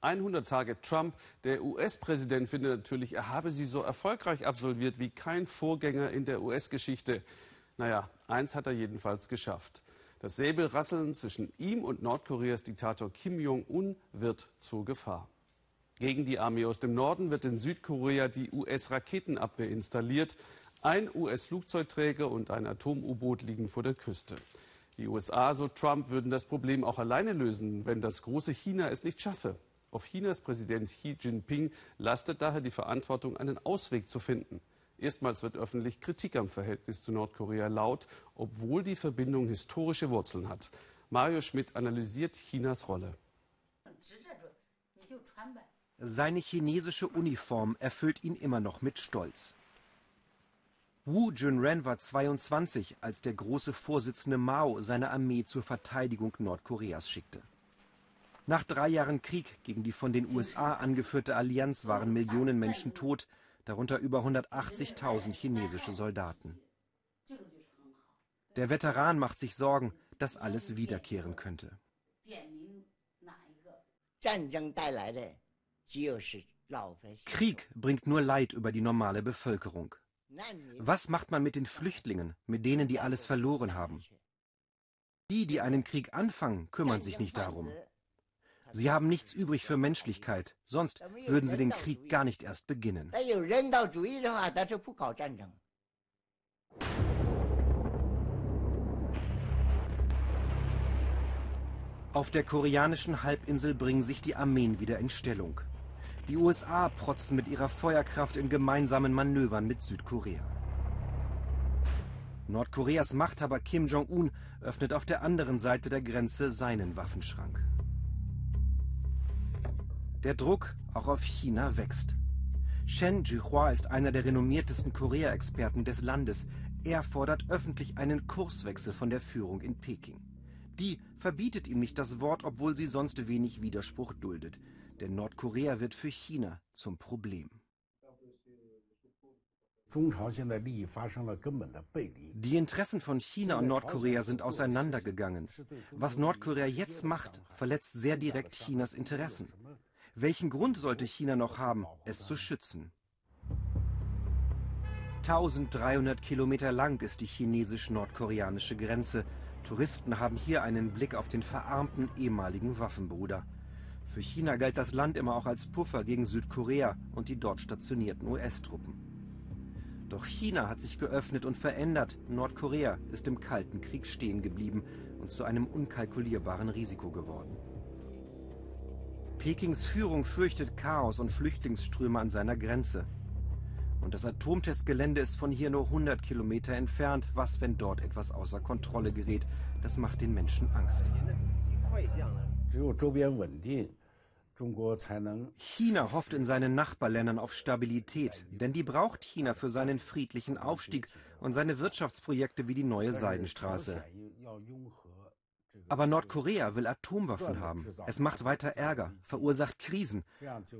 100 Tage Trump. Der US-Präsident findet natürlich, er habe sie so erfolgreich absolviert wie kein Vorgänger in der US-Geschichte. Naja, eins hat er jedenfalls geschafft. Das Säbelrasseln zwischen ihm und Nordkoreas Diktator Kim Jong-un wird zur Gefahr. Gegen die Armee aus dem Norden wird in Südkorea die US-Raketenabwehr installiert. Ein US-Flugzeugträger und ein Atom-U-Boot liegen vor der Küste. Die USA, so Trump, würden das Problem auch alleine lösen, wenn das große China es nicht schaffe. Auf Chinas Präsident Xi Jinping lastet daher die Verantwortung, einen Ausweg zu finden. Erstmals wird öffentlich Kritik am Verhältnis zu Nordkorea laut, obwohl die Verbindung historische Wurzeln hat. Mario Schmidt analysiert Chinas Rolle. Seine chinesische Uniform erfüllt ihn immer noch mit Stolz. Wu Junren war 22, als der große Vorsitzende Mao seine Armee zur Verteidigung Nordkoreas schickte. Nach drei Jahren Krieg gegen die von den USA angeführte Allianz waren Millionen Menschen tot, darunter über 180.000 chinesische Soldaten. Der Veteran macht sich Sorgen, dass alles wiederkehren könnte. Krieg bringt nur Leid über die normale Bevölkerung. Was macht man mit den Flüchtlingen, mit denen, die alles verloren haben? Die, die einen Krieg anfangen, kümmern sich nicht darum. Sie haben nichts übrig für Menschlichkeit, sonst würden sie den Krieg gar nicht erst beginnen. Auf der koreanischen Halbinsel bringen sich die Armeen wieder in Stellung. Die USA protzen mit ihrer Feuerkraft in gemeinsamen Manövern mit Südkorea. Nordkoreas Machthaber Kim Jong-un öffnet auf der anderen Seite der Grenze seinen Waffenschrank. Der Druck auch auf China wächst. Shen Jihua ist einer der renommiertesten Korea-Experten des Landes. Er fordert öffentlich einen Kurswechsel von der Führung in Peking. Die verbietet ihm nicht das Wort, obwohl sie sonst wenig Widerspruch duldet. Denn Nordkorea wird für China zum Problem. Die Interessen von China und Nordkorea sind auseinandergegangen. Was Nordkorea jetzt macht, verletzt sehr direkt Chinas Interessen. Welchen Grund sollte China noch haben, es zu schützen? 1300 Kilometer lang ist die chinesisch-nordkoreanische Grenze. Touristen haben hier einen Blick auf den verarmten ehemaligen Waffenbruder. Für China galt das Land immer auch als Puffer gegen Südkorea und die dort stationierten US-Truppen. Doch China hat sich geöffnet und verändert. Nordkorea ist im Kalten Krieg stehen geblieben und zu einem unkalkulierbaren Risiko geworden. Pekings Führung fürchtet Chaos und Flüchtlingsströme an seiner Grenze. Und das Atomtestgelände ist von hier nur 100 Kilometer entfernt. Was, wenn dort etwas außer Kontrolle gerät? Das macht den Menschen Angst. China hofft in seinen Nachbarländern auf Stabilität, denn die braucht China für seinen friedlichen Aufstieg und seine Wirtschaftsprojekte wie die neue Seidenstraße. Aber Nordkorea will Atomwaffen haben. Es macht weiter Ärger, verursacht Krisen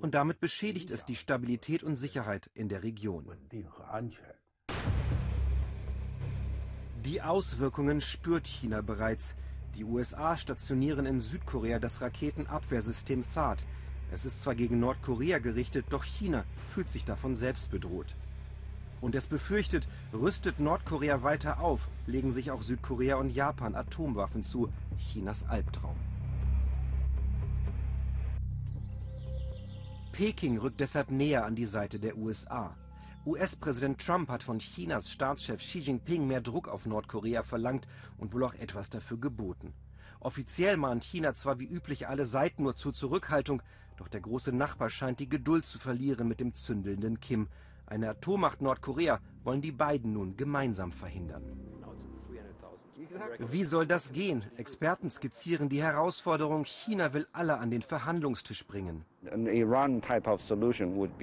und damit beschädigt es die Stabilität und Sicherheit in der Region. Die Auswirkungen spürt China bereits. Die USA stationieren in Südkorea das Raketenabwehrsystem THAAD. Es ist zwar gegen Nordkorea gerichtet, doch China fühlt sich davon selbst bedroht. Und es befürchtet, rüstet Nordkorea weiter auf, legen sich auch Südkorea und Japan Atomwaffen zu. Chinas Albtraum. Peking rückt deshalb näher an die Seite der USA. US-Präsident Trump hat von Chinas Staatschef Xi Jinping mehr Druck auf Nordkorea verlangt und wohl auch etwas dafür geboten. Offiziell mahnt China zwar wie üblich alle Seiten nur zur Zurückhaltung, doch der große Nachbar scheint die Geduld zu verlieren mit dem zündelnden Kim. Eine Atommacht Nordkorea wollen die beiden nun gemeinsam verhindern. Wie soll das gehen? Experten skizzieren die Herausforderung, China will alle an den Verhandlungstisch bringen.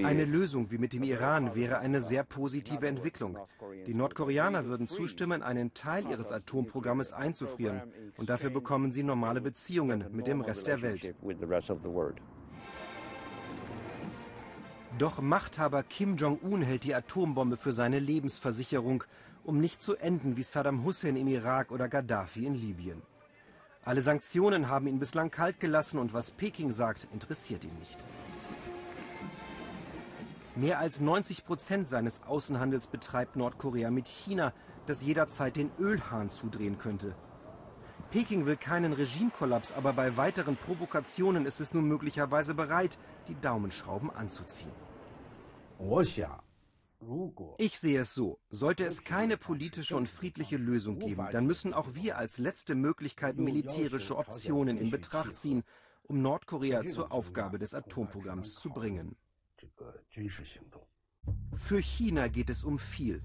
Eine Lösung wie mit dem Iran wäre eine sehr positive Entwicklung. Die Nordkoreaner würden zustimmen, einen Teil ihres Atomprogrammes einzufrieren. Und dafür bekommen sie normale Beziehungen mit dem Rest der Welt. Doch Machthaber Kim Jong-un hält die Atombombe für seine Lebensversicherung, um nicht zu enden wie Saddam Hussein im Irak oder Gaddafi in Libyen. Alle Sanktionen haben ihn bislang kalt gelassen und was Peking sagt, interessiert ihn nicht. Mehr als 90 Prozent seines Außenhandels betreibt Nordkorea mit China, das jederzeit den Ölhahn zudrehen könnte. Peking will keinen Regimekollaps, aber bei weiteren Provokationen ist es nun möglicherweise bereit, die Daumenschrauben anzuziehen. Ich sehe es so, sollte es keine politische und friedliche Lösung geben, dann müssen auch wir als letzte Möglichkeit militärische Optionen in Betracht ziehen, um Nordkorea zur Aufgabe des Atomprogramms zu bringen. Für China geht es um viel.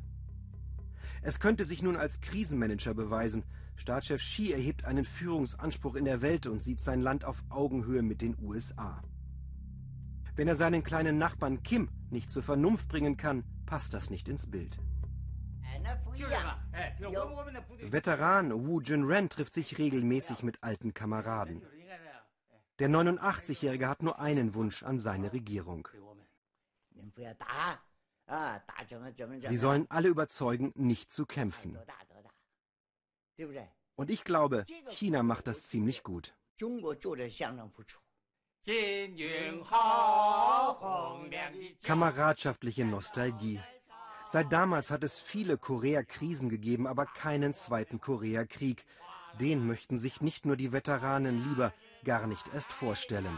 Es könnte sich nun als Krisenmanager beweisen. Staatschef Xi erhebt einen Führungsanspruch in der Welt und sieht sein Land auf Augenhöhe mit den USA. Wenn er seinen kleinen Nachbarn Kim nicht zur Vernunft bringen kann, passt das nicht ins Bild. Veteran Wu Junren trifft sich regelmäßig mit alten Kameraden. Der 89-Jährige hat nur einen Wunsch an seine Regierung. Sie sollen alle überzeugen, nicht zu kämpfen. Und ich glaube, China macht das ziemlich gut. Kameradschaftliche Nostalgie. Seit damals hat es viele Korea-Krisen gegeben, aber keinen zweiten Koreakrieg. Den möchten sich nicht nur die Veteranen lieber gar nicht erst vorstellen.